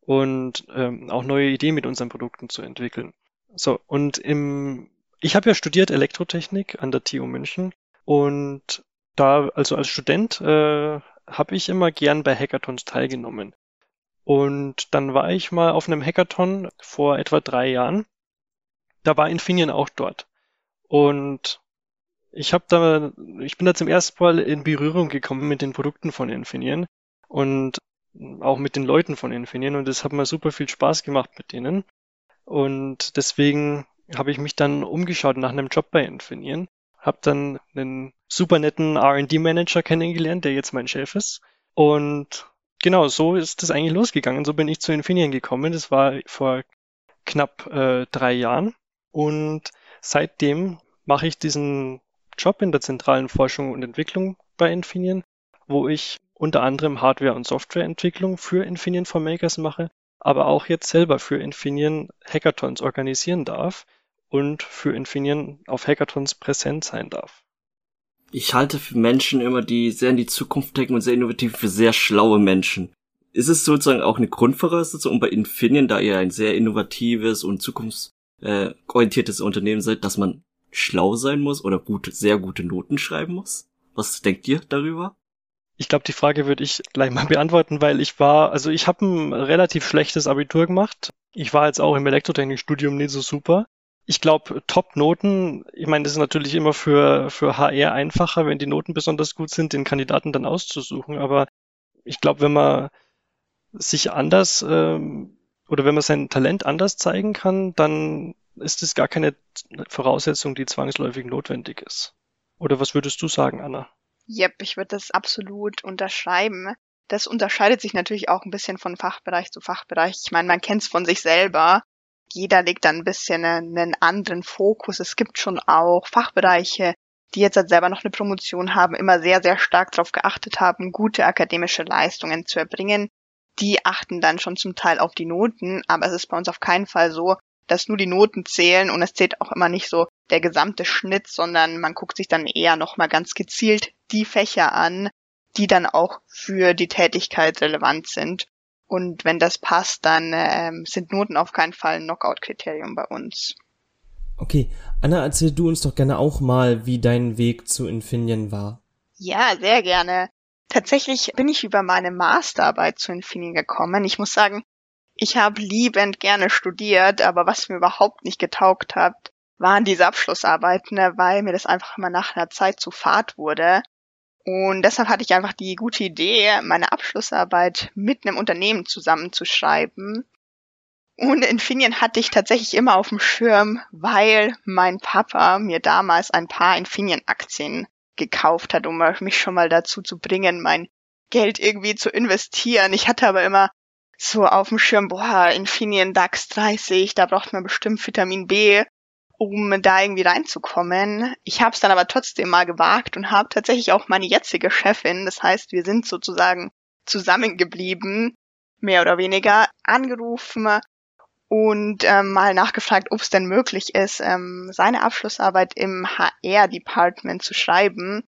und ähm, auch neue Ideen mit unseren Produkten zu entwickeln. So, und im ich habe ja studiert Elektrotechnik an der TU München und da, also als Student, äh, habe ich immer gern bei Hackathons teilgenommen. Und dann war ich mal auf einem Hackathon vor etwa drei Jahren. Da war Infineon auch dort. Und ich habe da, ich bin da zum ersten Mal in Berührung gekommen mit den Produkten von Infineon und auch mit den Leuten von Infineon und es hat mir super viel Spaß gemacht mit denen. Und deswegen habe ich mich dann umgeschaut nach einem Job bei Infineon, habe dann einen super netten R&D-Manager kennengelernt, der jetzt mein Chef ist. Und genau, so ist das eigentlich losgegangen. So bin ich zu Infineon gekommen. Das war vor knapp äh, drei Jahren. Und seitdem mache ich diesen Job in der zentralen Forschung und Entwicklung bei Infineon, wo ich unter anderem Hardware- und Softwareentwicklung für Infineon for Makers mache, aber auch jetzt selber für Infineon Hackathons organisieren darf und für Infineon auf Hackathons präsent sein darf. Ich halte für Menschen immer, die sehr in die Zukunft denken und sehr innovativ, für sehr schlaue Menschen. Ist es sozusagen auch eine Grundvoraussetzung, um bei Infineon, da ihr ein sehr innovatives und zukunftsorientiertes Unternehmen seid, dass man schlau sein muss oder gut, sehr gute Noten schreiben muss? Was denkt ihr darüber? Ich glaube, die Frage würde ich gleich mal beantworten, weil ich war, also ich habe ein relativ schlechtes Abitur gemacht. Ich war jetzt auch im Elektrotechnikstudium nicht so super. Ich glaube, Top-Noten, ich meine, das ist natürlich immer für, für HR einfacher, wenn die Noten besonders gut sind, den Kandidaten dann auszusuchen. Aber ich glaube, wenn man sich anders ähm, oder wenn man sein Talent anders zeigen kann, dann ist es gar keine Voraussetzung, die zwangsläufig notwendig ist. Oder was würdest du sagen, Anna? Yep, ich würde das absolut unterschreiben. Das unterscheidet sich natürlich auch ein bisschen von Fachbereich zu Fachbereich. Ich meine, man kennt es von sich selber. Jeder legt dann ein bisschen einen anderen Fokus. Es gibt schon auch Fachbereiche, die jetzt halt selber noch eine Promotion haben, immer sehr, sehr stark darauf geachtet haben, gute akademische Leistungen zu erbringen. Die achten dann schon zum Teil auf die Noten, aber es ist bei uns auf keinen Fall so, dass nur die Noten zählen und es zählt auch immer nicht so der gesamte Schnitt, sondern man guckt sich dann eher nochmal ganz gezielt die Fächer an, die dann auch für die Tätigkeit relevant sind. Und wenn das passt, dann ähm, sind Noten auf keinen Fall ein Knockout-Kriterium bei uns. Okay, Anna, erzähl du uns doch gerne auch mal, wie dein Weg zu Infineon war. Ja, sehr gerne. Tatsächlich bin ich über meine Masterarbeit zu Infineon gekommen. Ich muss sagen, ich habe liebend gerne studiert, aber was mir überhaupt nicht getaugt hat, waren diese Abschlussarbeiten, ne, weil mir das einfach immer nach einer Zeit zu fad wurde. Und deshalb hatte ich einfach die gute Idee, meine Abschlussarbeit mit einem Unternehmen zusammenzuschreiben. Und Infineon hatte ich tatsächlich immer auf dem Schirm, weil mein Papa mir damals ein paar Infineon-Aktien gekauft hat, um mich schon mal dazu zu bringen, mein Geld irgendwie zu investieren. Ich hatte aber immer so auf dem Schirm, boah, Infineon DAX 30, da braucht man bestimmt Vitamin B, um da irgendwie reinzukommen. Ich habe es dann aber trotzdem mal gewagt und habe tatsächlich auch meine jetzige Chefin, das heißt, wir sind sozusagen zusammengeblieben, mehr oder weniger, angerufen und ähm, mal nachgefragt, ob es denn möglich ist, ähm, seine Abschlussarbeit im HR-Department zu schreiben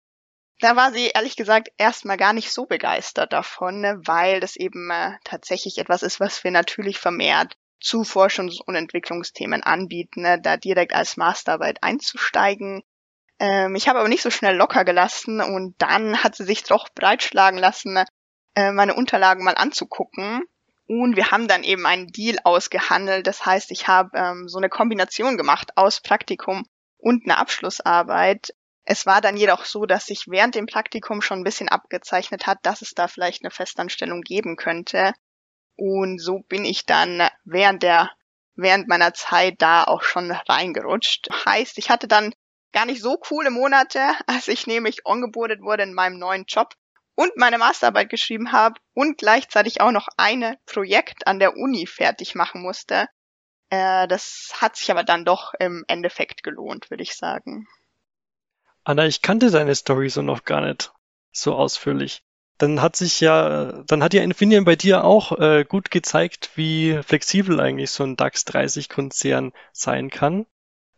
da war sie ehrlich gesagt erstmal gar nicht so begeistert davon, ne, weil das eben äh, tatsächlich etwas ist, was wir natürlich vermehrt zu Forschungs- und Entwicklungsthemen anbieten, ne, da direkt als Masterarbeit einzusteigen. Ähm, ich habe aber nicht so schnell locker gelassen und dann hat sie sich doch breitschlagen lassen, äh, meine Unterlagen mal anzugucken. Und wir haben dann eben einen Deal ausgehandelt. Das heißt, ich habe ähm, so eine Kombination gemacht aus Praktikum und einer Abschlussarbeit, es war dann jedoch so, dass sich während dem Praktikum schon ein bisschen abgezeichnet hat, dass es da vielleicht eine Festanstellung geben könnte. Und so bin ich dann während der, während meiner Zeit da auch schon reingerutscht. Heißt, ich hatte dann gar nicht so coole Monate, als ich nämlich ongeboardet wurde in meinem neuen Job und meine Masterarbeit geschrieben habe und gleichzeitig auch noch eine Projekt an der Uni fertig machen musste. Äh, das hat sich aber dann doch im Endeffekt gelohnt, würde ich sagen. Anna, ich kannte deine Story so noch gar nicht so ausführlich. Dann hat sich ja, dann hat ja Infineon bei dir auch äh, gut gezeigt, wie flexibel eigentlich so ein DAX 30 Konzern sein kann.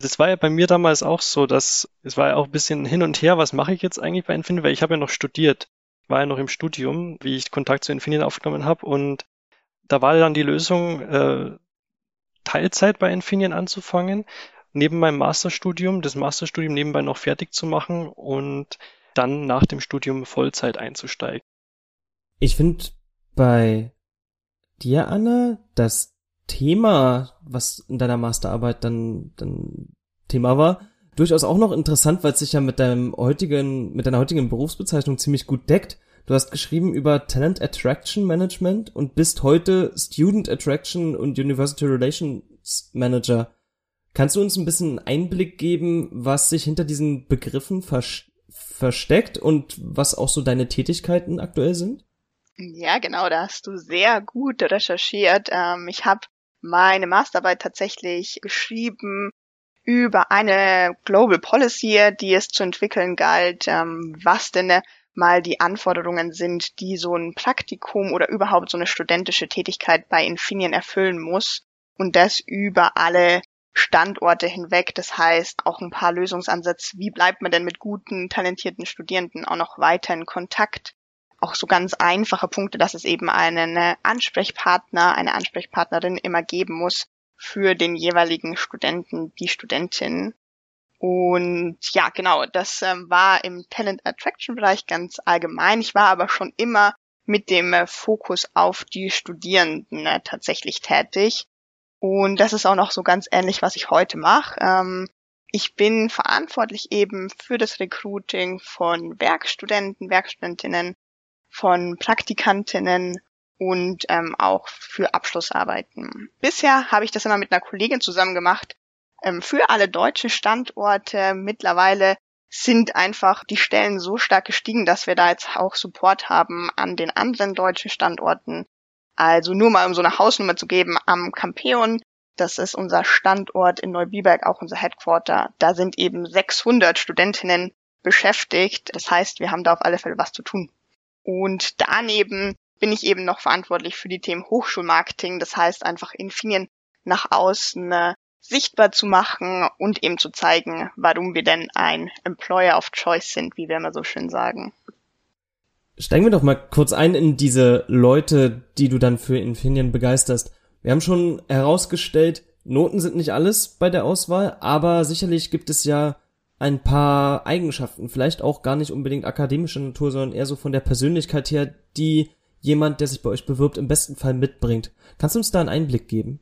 Das war ja bei mir damals auch so, dass es war ja auch ein bisschen hin und her, was mache ich jetzt eigentlich bei Infineon, weil ich habe ja noch studiert, war ja noch im Studium, wie ich Kontakt zu Infineon aufgenommen habe und da war dann die Lösung, äh, Teilzeit bei Infineon anzufangen neben meinem Masterstudium, das Masterstudium nebenbei noch fertig zu machen und dann nach dem Studium Vollzeit einzusteigen. Ich finde bei dir, Anna, das Thema, was in deiner Masterarbeit dann, dann Thema war, durchaus auch noch interessant, weil es sich ja mit deinem heutigen, mit deiner heutigen Berufsbezeichnung ziemlich gut deckt. Du hast geschrieben über Talent Attraction Management und bist heute Student Attraction und University Relations Manager. Kannst du uns ein bisschen Einblick geben, was sich hinter diesen Begriffen vers versteckt und was auch so deine Tätigkeiten aktuell sind? Ja, genau, da hast du sehr gut recherchiert. Ähm, ich habe meine Masterarbeit tatsächlich geschrieben über eine Global Policy, die es zu entwickeln galt, ähm, was denn mal die Anforderungen sind, die so ein Praktikum oder überhaupt so eine studentische Tätigkeit bei Infineon erfüllen muss und das über alle Standorte hinweg. Das heißt auch ein paar Lösungsansätze. Wie bleibt man denn mit guten, talentierten Studierenden auch noch weiter in Kontakt? Auch so ganz einfache Punkte, dass es eben einen Ansprechpartner, eine Ansprechpartnerin immer geben muss für den jeweiligen Studenten, die Studentin. Und ja, genau, das ähm, war im Talent Attraction Bereich ganz allgemein. Ich war aber schon immer mit dem äh, Fokus auf die Studierenden äh, tatsächlich tätig. Und das ist auch noch so ganz ähnlich, was ich heute mache. Ähm, ich bin verantwortlich eben für das Recruiting von Werkstudenten, Werkstudentinnen, von Praktikantinnen und ähm, auch für Abschlussarbeiten. Bisher habe ich das immer mit einer Kollegin zusammen gemacht, ähm, für alle deutschen Standorte. Mittlerweile sind einfach die Stellen so stark gestiegen, dass wir da jetzt auch Support haben an den anderen deutschen Standorten. Also nur mal um so eine Hausnummer zu geben, am Campeon, das ist unser Standort in Neubiberg, auch unser Headquarter, da sind eben 600 Studentinnen beschäftigt. Das heißt, wir haben da auf alle Fälle was zu tun. Und daneben bin ich eben noch verantwortlich für die Themen Hochschulmarketing. Das heißt einfach Infinien nach außen äh, sichtbar zu machen und eben zu zeigen, warum wir denn ein Employer of Choice sind, wie wir immer so schön sagen. Steigen wir doch mal kurz ein in diese Leute, die du dann für Infineon begeisterst. Wir haben schon herausgestellt, Noten sind nicht alles bei der Auswahl, aber sicherlich gibt es ja ein paar Eigenschaften, vielleicht auch gar nicht unbedingt akademischer Natur, sondern eher so von der Persönlichkeit her, die jemand, der sich bei euch bewirbt, im besten Fall mitbringt. Kannst du uns da einen Einblick geben?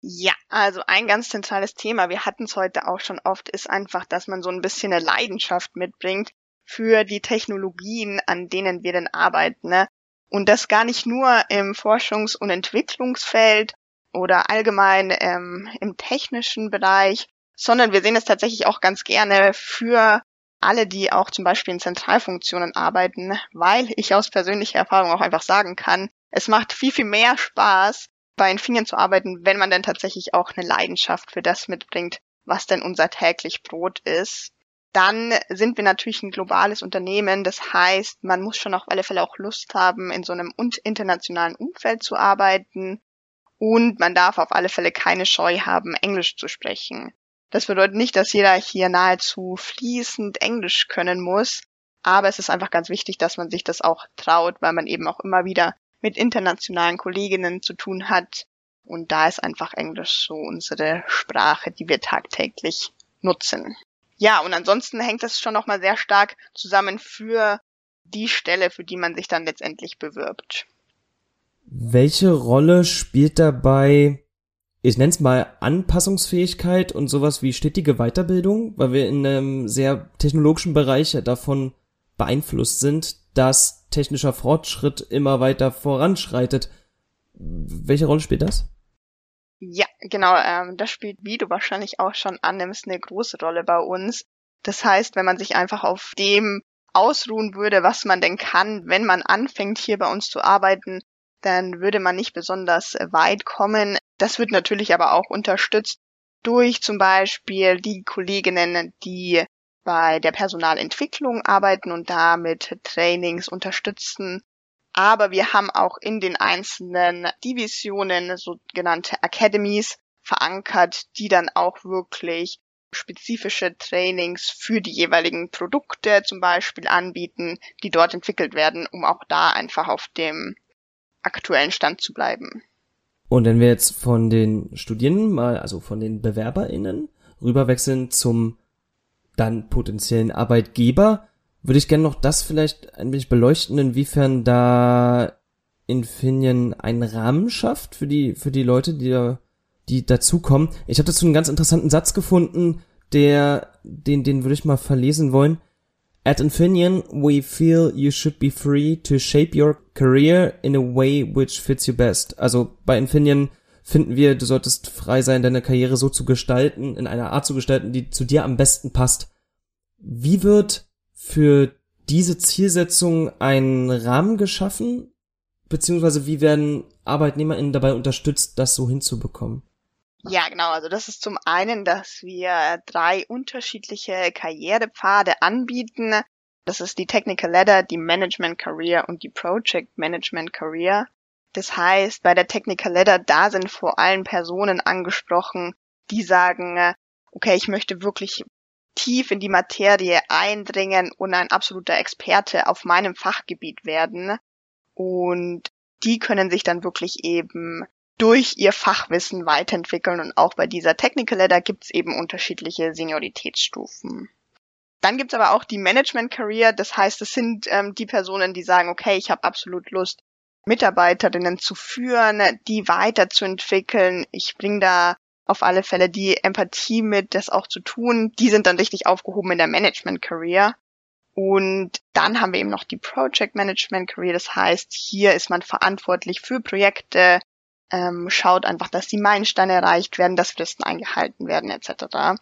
Ja, also ein ganz zentrales Thema, wir hatten es heute auch schon oft, ist einfach, dass man so ein bisschen eine Leidenschaft mitbringt für die Technologien, an denen wir denn arbeiten. Ne? Und das gar nicht nur im Forschungs- und Entwicklungsfeld oder allgemein ähm, im technischen Bereich, sondern wir sehen es tatsächlich auch ganz gerne für alle, die auch zum Beispiel in Zentralfunktionen arbeiten, weil ich aus persönlicher Erfahrung auch einfach sagen kann, es macht viel, viel mehr Spaß, bei Infineon zu arbeiten, wenn man dann tatsächlich auch eine Leidenschaft für das mitbringt, was denn unser täglich Brot ist. Dann sind wir natürlich ein globales Unternehmen. Das heißt, man muss schon auf alle Fälle auch Lust haben, in so einem internationalen Umfeld zu arbeiten. Und man darf auf alle Fälle keine Scheu haben, Englisch zu sprechen. Das bedeutet nicht, dass jeder hier nahezu fließend Englisch können muss. Aber es ist einfach ganz wichtig, dass man sich das auch traut, weil man eben auch immer wieder mit internationalen Kolleginnen zu tun hat. Und da ist einfach Englisch so unsere Sprache, die wir tagtäglich nutzen. Ja, und ansonsten hängt das schon nochmal sehr stark zusammen für die Stelle, für die man sich dann letztendlich bewirbt. Welche Rolle spielt dabei, ich nenne es mal Anpassungsfähigkeit und sowas wie stetige Weiterbildung, weil wir in einem sehr technologischen Bereich davon beeinflusst sind, dass technischer Fortschritt immer weiter voranschreitet. Welche Rolle spielt das? Ja, genau, ähm, das spielt, wie du wahrscheinlich auch schon annimmst, eine große Rolle bei uns. Das heißt, wenn man sich einfach auf dem ausruhen würde, was man denn kann, wenn man anfängt, hier bei uns zu arbeiten, dann würde man nicht besonders weit kommen. Das wird natürlich aber auch unterstützt durch zum Beispiel die Kolleginnen, die bei der Personalentwicklung arbeiten und damit Trainings unterstützen. Aber wir haben auch in den einzelnen Divisionen sogenannte Academies verankert, die dann auch wirklich spezifische Trainings für die jeweiligen Produkte zum Beispiel anbieten, die dort entwickelt werden, um auch da einfach auf dem aktuellen Stand zu bleiben. Und wenn wir jetzt von den Studierenden mal, also von den BewerberInnen rüberwechseln zum dann potenziellen Arbeitgeber, würde ich gerne noch das vielleicht ein wenig beleuchten, inwiefern da Infineon einen Rahmen schafft für die, für die Leute, die da, die dazukommen. Ich habe dazu einen ganz interessanten Satz gefunden, der, den, den würde ich mal verlesen wollen. At Infineon, we feel you should be free to shape your career in a way which fits you best. Also bei Infineon finden wir, du solltest frei sein, deine Karriere so zu gestalten, in einer Art zu gestalten, die zu dir am besten passt. Wie wird für diese Zielsetzung ein Rahmen geschaffen? Beziehungsweise wie werden ArbeitnehmerInnen dabei unterstützt, das so hinzubekommen? Ja, genau. Also das ist zum einen, dass wir drei unterschiedliche Karrierepfade anbieten. Das ist die Technical Ladder, die Management Career und die Project Management Career. Das heißt, bei der Technical Ladder, da sind vor allem Personen angesprochen, die sagen, okay, ich möchte wirklich tief in die Materie eindringen und ein absoluter Experte auf meinem Fachgebiet werden. Und die können sich dann wirklich eben durch ihr Fachwissen weiterentwickeln und auch bei dieser Technical Ladder gibt es eben unterschiedliche Senioritätsstufen. Dann gibt es aber auch die Management Career, das heißt, es sind ähm, die Personen, die sagen, okay, ich habe absolut Lust, Mitarbeiterinnen zu führen, die weiterzuentwickeln. Ich bringe da auf alle Fälle die Empathie mit, das auch zu tun. Die sind dann richtig aufgehoben in der Management Career. Und dann haben wir eben noch die Project Management Career. Das heißt, hier ist man verantwortlich für Projekte, ähm, schaut einfach, dass die Meilensteine erreicht werden, dass Fristen eingehalten werden etc.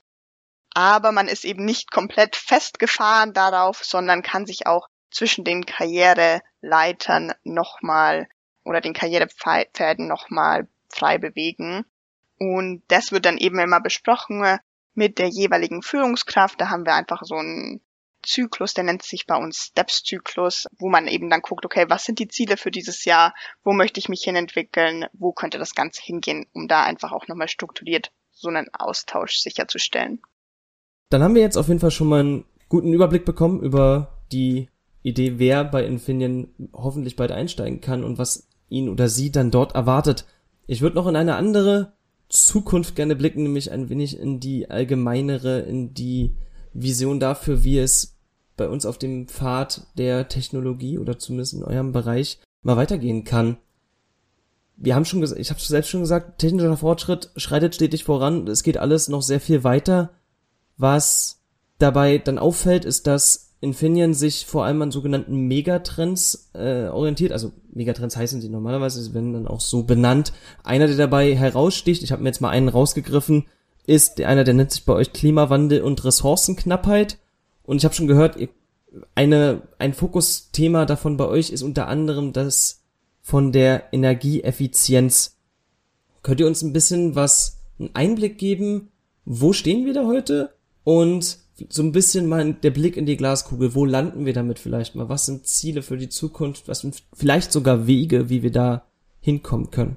Aber man ist eben nicht komplett festgefahren darauf, sondern kann sich auch zwischen den Karriereleitern nochmal oder den Karrierepfäden nochmal frei bewegen. Und das wird dann eben immer besprochen mit der jeweiligen Führungskraft. Da haben wir einfach so einen Zyklus, der nennt sich bei uns Steps-Zyklus, wo man eben dann guckt, okay, was sind die Ziele für dieses Jahr, wo möchte ich mich hinentwickeln, wo könnte das Ganze hingehen, um da einfach auch nochmal strukturiert so einen Austausch sicherzustellen. Dann haben wir jetzt auf jeden Fall schon mal einen guten Überblick bekommen über die Idee, wer bei Infineon hoffentlich bald einsteigen kann und was ihn oder sie dann dort erwartet. Ich würde noch in eine andere Zukunft gerne blicken, nämlich ein wenig in die allgemeinere, in die Vision dafür, wie es bei uns auf dem Pfad der Technologie oder zumindest in eurem Bereich mal weitergehen kann. Wir haben schon gesagt, ich habe selbst schon gesagt, technischer Fortschritt schreitet stetig voran. Es geht alles noch sehr viel weiter. Was dabei dann auffällt, ist, dass Infineon sich vor allem an sogenannten Megatrends äh, orientiert. Also Megatrends heißen sie normalerweise, sie werden dann auch so benannt. Einer, der dabei heraussticht, ich habe mir jetzt mal einen rausgegriffen, ist einer, der nennt sich bei euch Klimawandel und Ressourcenknappheit. Und ich habe schon gehört, eine, ein Fokusthema davon bei euch ist unter anderem das von der Energieeffizienz. Könnt ihr uns ein bisschen was, einen Einblick geben? Wo stehen wir da heute? Und so ein bisschen mal der Blick in die Glaskugel. Wo landen wir damit vielleicht mal? Was sind Ziele für die Zukunft? Was sind vielleicht sogar Wege, wie wir da hinkommen können?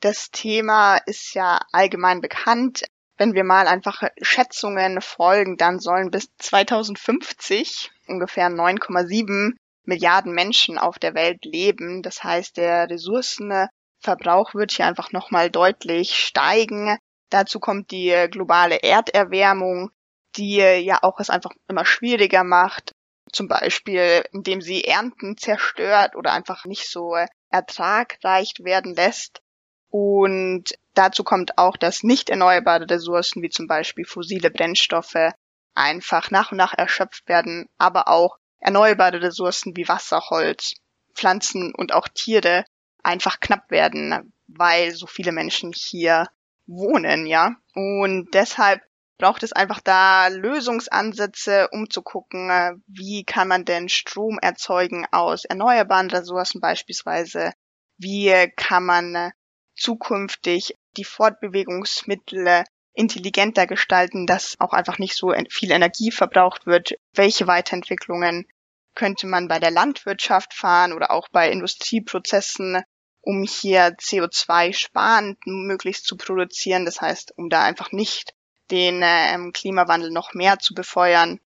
Das Thema ist ja allgemein bekannt. Wenn wir mal einfach Schätzungen folgen, dann sollen bis 2050 ungefähr 9,7 Milliarden Menschen auf der Welt leben. Das heißt, der Ressourcenverbrauch wird hier einfach nochmal deutlich steigen. Dazu kommt die globale Erderwärmung, die ja auch es einfach immer schwieriger macht, zum Beispiel indem sie Ernten zerstört oder einfach nicht so ertragreich werden lässt. Und dazu kommt auch, dass nicht erneuerbare Ressourcen wie zum Beispiel fossile Brennstoffe einfach nach und nach erschöpft werden, aber auch erneuerbare Ressourcen wie Wasser, Holz, Pflanzen und auch Tiere einfach knapp werden, weil so viele Menschen hier wohnen, ja. Und deshalb braucht es einfach da Lösungsansätze, um zu gucken, wie kann man denn Strom erzeugen aus erneuerbaren Ressourcen beispielsweise, wie kann man zukünftig die Fortbewegungsmittel intelligenter gestalten, dass auch einfach nicht so viel Energie verbraucht wird. Welche Weiterentwicklungen könnte man bei der Landwirtschaft fahren oder auch bei Industrieprozessen, um hier CO2 sparend möglichst zu produzieren. Das heißt, um da einfach nicht den ähm, Klimawandel noch mehr zu befeuern.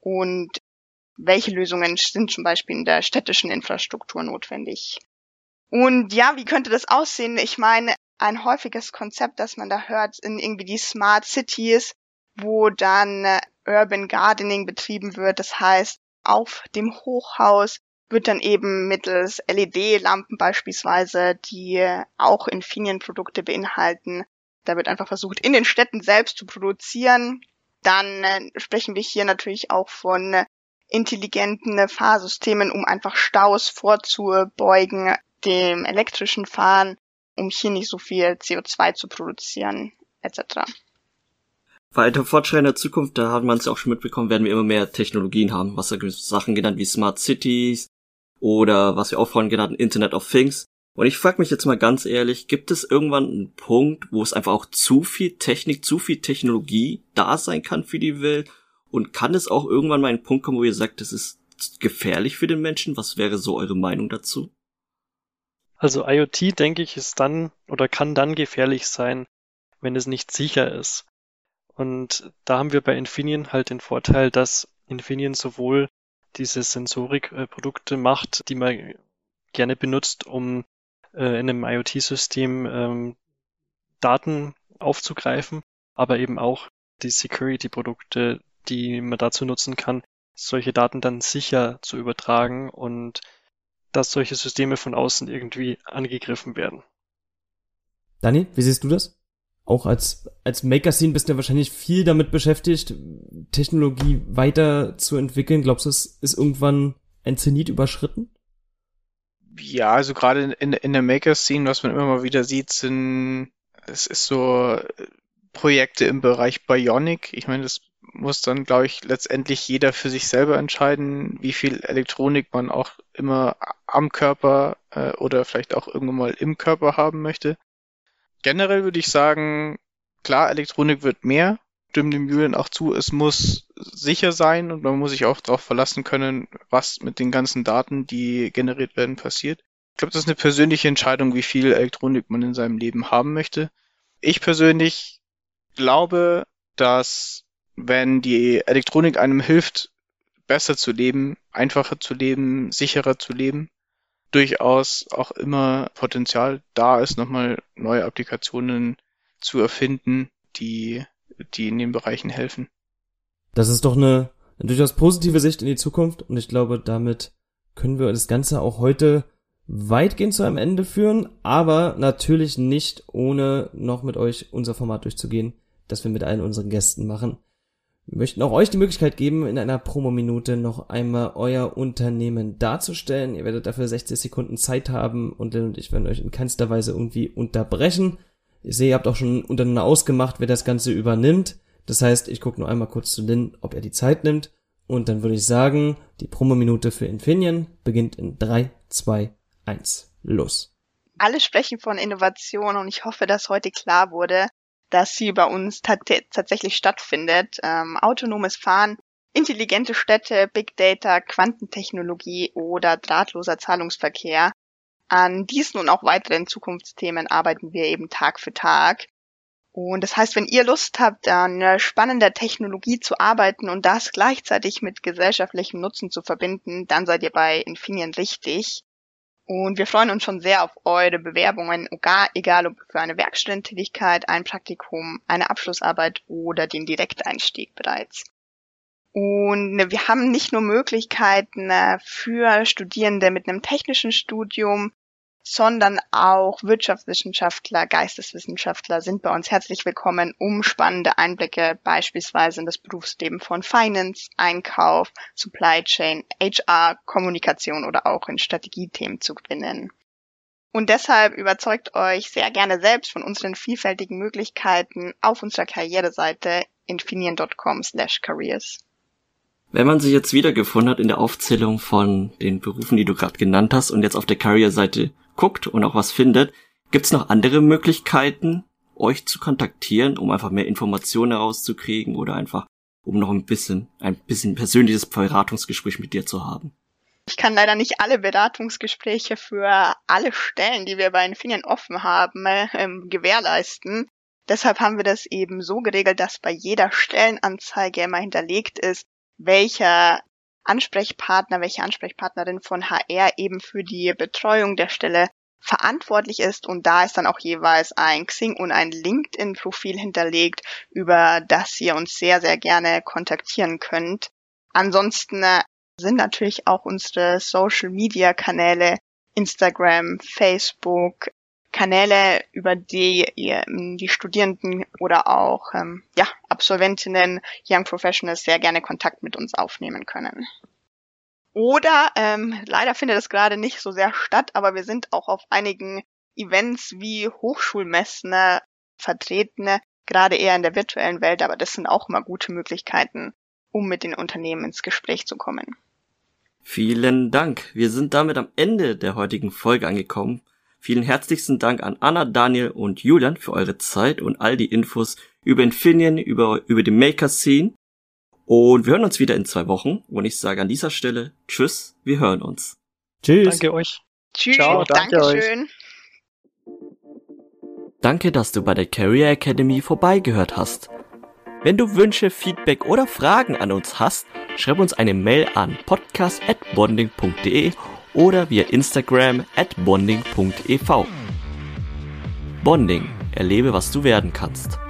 Und welche Lösungen sind zum Beispiel in der städtischen Infrastruktur notwendig? Und ja, wie könnte das aussehen? Ich meine, ein häufiges Konzept, das man da hört, in irgendwie die Smart Cities, wo dann äh, Urban Gardening betrieben wird. Das heißt, auf dem Hochhaus wird dann eben mittels LED-Lampen beispielsweise, die auch Infineon-Produkte beinhalten, da wird einfach versucht, in den Städten selbst zu produzieren. Dann äh, sprechen wir hier natürlich auch von äh, intelligenten Fahrsystemen, um einfach Staus vorzubeugen, dem elektrischen Fahren, um hier nicht so viel CO2 zu produzieren, etc. Weiter fortschreitender Zukunft, da hat man es auch schon mitbekommen, werden wir immer mehr Technologien haben, was da Sachen genannt wie Smart Cities oder was wir auch vorhin genannt Internet of Things. Und ich frage mich jetzt mal ganz ehrlich, gibt es irgendwann einen Punkt, wo es einfach auch zu viel Technik, zu viel Technologie da sein kann für die Welt? Und kann es auch irgendwann mal einen Punkt kommen, wo ihr sagt, das ist gefährlich für den Menschen? Was wäre so eure Meinung dazu? Also IoT, denke ich, ist dann oder kann dann gefährlich sein, wenn es nicht sicher ist. Und da haben wir bei Infineon halt den Vorteil, dass Infineon sowohl diese Sensorikprodukte macht, die man gerne benutzt, um äh, in einem IoT-System ähm, Daten aufzugreifen, aber eben auch die Security-Produkte, die man dazu nutzen kann, solche Daten dann sicher zu übertragen und dass solche Systeme von außen irgendwie angegriffen werden. Dani, wie siehst du das? Auch als, als Maker-Scene bist du ja wahrscheinlich viel damit beschäftigt, Technologie weiter zu entwickeln. Glaubst du, es ist irgendwann ein Zenit überschritten? Ja, also gerade in, in der Maker-Scene, was man immer mal wieder sieht, sind, es ist so Projekte im Bereich Bionic. Ich meine, das muss dann, glaube ich, letztendlich jeder für sich selber entscheiden, wie viel Elektronik man auch immer am Körper äh, oder vielleicht auch irgendwann mal im Körper haben möchte. Generell würde ich sagen, klar, Elektronik wird mehr, stimmen dem Julian auch zu, es muss sicher sein und man muss sich auch darauf verlassen können, was mit den ganzen Daten, die generiert werden, passiert. Ich glaube, das ist eine persönliche Entscheidung, wie viel Elektronik man in seinem Leben haben möchte. Ich persönlich glaube, dass wenn die Elektronik einem hilft, besser zu leben, einfacher zu leben, sicherer zu leben, durchaus auch immer Potenzial da ist, nochmal neue Applikationen zu erfinden, die, die in den Bereichen helfen. Das ist doch eine, eine durchaus positive Sicht in die Zukunft und ich glaube, damit können wir das Ganze auch heute weitgehend zu einem Ende führen, aber natürlich nicht ohne noch mit euch unser Format durchzugehen, das wir mit allen unseren Gästen machen. Wir möchten auch euch die Möglichkeit geben, in einer Promo-Minute noch einmal euer Unternehmen darzustellen. Ihr werdet dafür 60 Sekunden Zeit haben und Lynn und ich werden euch in keinster Weise irgendwie unterbrechen. Ich sehe, ihr habt auch schon untereinander ausgemacht, wer das Ganze übernimmt. Das heißt, ich gucke nur einmal kurz zu Lynn, ob er die Zeit nimmt. Und dann würde ich sagen, die Promo-Minute für Infineon beginnt in 3, 2, 1. Los. Alle sprechen von Innovation und ich hoffe, dass heute klar wurde, dass sie bei uns tatsächlich stattfindet. Ähm, autonomes Fahren, intelligente Städte, Big Data, Quantentechnologie oder drahtloser Zahlungsverkehr. An diesen und auch weiteren Zukunftsthemen arbeiten wir eben Tag für Tag. Und das heißt, wenn ihr Lust habt, an spannender Technologie zu arbeiten und das gleichzeitig mit gesellschaftlichem Nutzen zu verbinden, dann seid ihr bei Infineon richtig. Und wir freuen uns schon sehr auf eure Bewerbungen, egal ob für eine Werkstudententätigkeit, ein Praktikum, eine Abschlussarbeit oder den Direkteinstieg bereits. Und wir haben nicht nur Möglichkeiten äh, für Studierende mit einem technischen Studium, sondern auch Wirtschaftswissenschaftler, Geisteswissenschaftler sind bei uns herzlich willkommen, um spannende Einblicke beispielsweise in das Berufsleben von Finance, Einkauf, Supply Chain, HR, Kommunikation oder auch in Strategiethemen zu gewinnen. Und deshalb überzeugt euch sehr gerne selbst von unseren vielfältigen Möglichkeiten auf unserer Karriereseite infinien.com slash careers. Wenn man sich jetzt wiedergefunden hat in der Aufzählung von den Berufen, die du gerade genannt hast und jetzt auf der Career-Seite guckt und auch was findet, gibt's noch andere Möglichkeiten, euch zu kontaktieren, um einfach mehr Informationen herauszukriegen oder einfach um noch ein bisschen, ein bisschen persönliches Beratungsgespräch mit dir zu haben? Ich kann leider nicht alle Beratungsgespräche für alle Stellen, die wir bei Infineon offen haben, äh, gewährleisten. Deshalb haben wir das eben so geregelt, dass bei jeder Stellenanzeige immer hinterlegt ist, welcher Ansprechpartner, welche Ansprechpartnerin von HR eben für die Betreuung der Stelle verantwortlich ist und da ist dann auch jeweils ein Xing und ein LinkedIn-Profil hinterlegt, über das ihr uns sehr, sehr gerne kontaktieren könnt. Ansonsten äh, sind natürlich auch unsere Social-Media-Kanäle Instagram, Facebook, Kanäle, über die ihr ähm, die Studierenden oder auch ähm, ja, Absolventinnen, Young Professionals sehr gerne Kontakt mit uns aufnehmen können. Oder ähm, leider findet es gerade nicht so sehr statt, aber wir sind auch auf einigen Events wie Hochschulmessen vertreten, gerade eher in der virtuellen Welt, aber das sind auch immer gute Möglichkeiten, um mit den Unternehmen ins Gespräch zu kommen. Vielen Dank. Wir sind damit am Ende der heutigen Folge angekommen. Vielen herzlichsten Dank an Anna, Daniel und Julian für eure Zeit und all die Infos über Infineon, über, über die Maker Scene. Und wir hören uns wieder in zwei Wochen. Und ich sage an dieser Stelle Tschüss, wir hören uns. Tschüss. Danke euch. Tschüss, Ciao, danke Dankeschön. Danke, dass du bei der Career Academy vorbeigehört hast. Wenn du Wünsche, Feedback oder Fragen an uns hast, schreib uns eine Mail an podcast.bonding.de oder via Instagram at bonding.ev. Bonding, erlebe, was du werden kannst.